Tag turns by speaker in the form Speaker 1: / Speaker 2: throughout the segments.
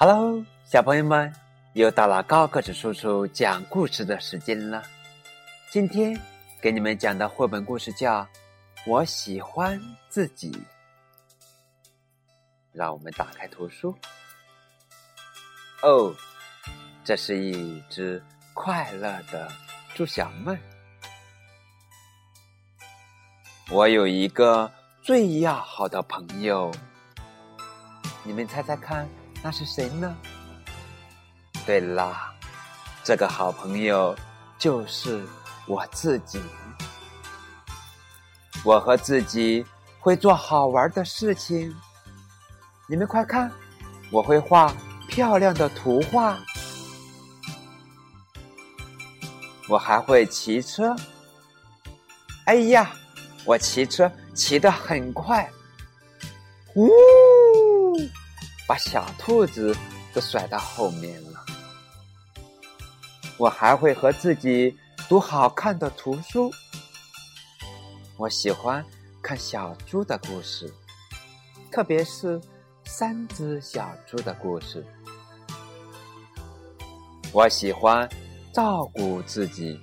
Speaker 1: Hello，小朋友们，又到了高个子叔叔讲故事的时间了。今天给你们讲的绘本故事叫《我喜欢自己》。让我们打开图书。哦，这是一只快乐的猪小妹。我有一个最要好的朋友，你们猜猜看，那是谁呢？对啦，这个好朋友就是我自己。我和自己会做好玩的事情，你们快看，我会画漂亮的图画，我还会骑车。哎呀！我骑车骑得很快，呜，把小兔子都甩到后面了。我还会和自己读好看的图书。我喜欢看小猪的故事，特别是三只小猪的故事。我喜欢照顾自己。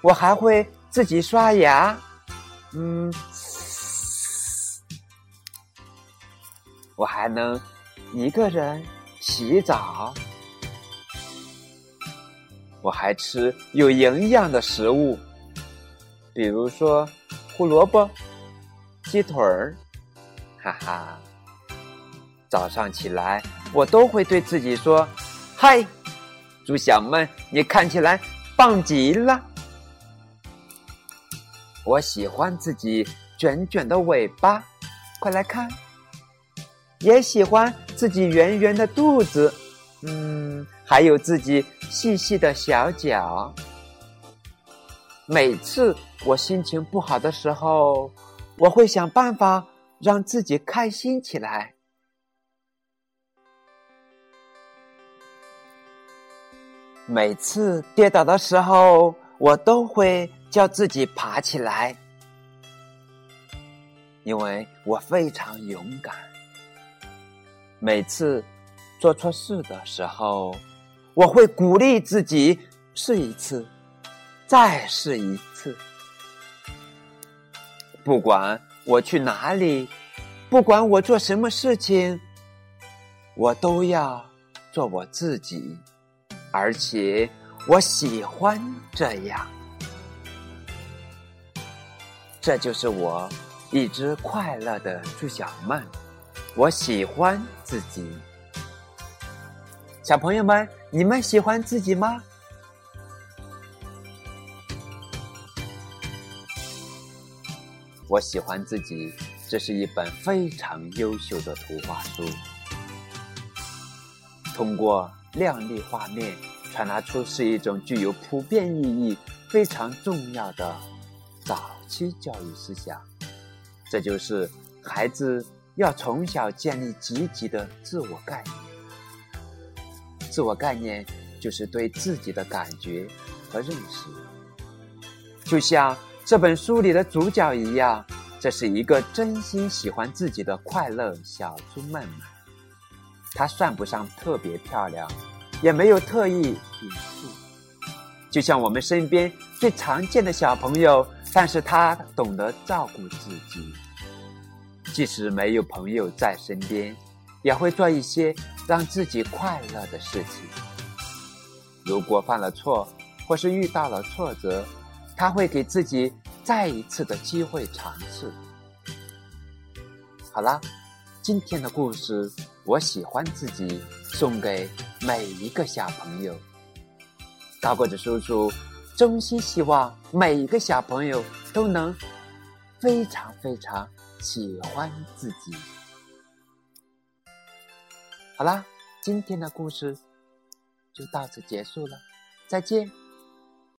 Speaker 1: 我还会自己刷牙，嗯，我还能一个人洗澡，我还吃有营养的食物，比如说胡萝卜、鸡腿儿，哈哈。早上起来，我都会对自己说：“嗨，猪小妹，你看起来棒极了。”我喜欢自己卷卷的尾巴，快来看；也喜欢自己圆圆的肚子，嗯，还有自己细细的小脚。每次我心情不好的时候，我会想办法让自己开心起来。每次跌倒的时候，我都会。叫自己爬起来，因为我非常勇敢。每次做错事的时候，我会鼓励自己试一次，再试一次。不管我去哪里，不管我做什么事情，我都要做我自己，而且我喜欢这样。这就是我，一只快乐的猪小曼。我喜欢自己。小朋友们，你们喜欢自己吗？我喜欢自己。这是一本非常优秀的图画书，通过亮丽画面，传达出是一种具有普遍意义、非常重要的早。期教育思想，这就是孩子要从小建立积极的自我概念。自我概念就是对自己的感觉和认识。就像这本书里的主角一样，这是一个真心喜欢自己的快乐小猪妹妹。她算不上特别漂亮，也没有特意引述，就像我们身边最常见的小朋友。但是她懂得照顾自己，即使没有朋友在身边，也会做一些让自己快乐的事情。如果犯了错，或是遇到了挫折，他会给自己再一次的机会尝试。好啦，今天的故事我喜欢自己，送给每一个小朋友。高个子叔叔。衷心希望每一个小朋友都能非常非常喜欢自己。好啦，今天的故事就到此结束了，再见。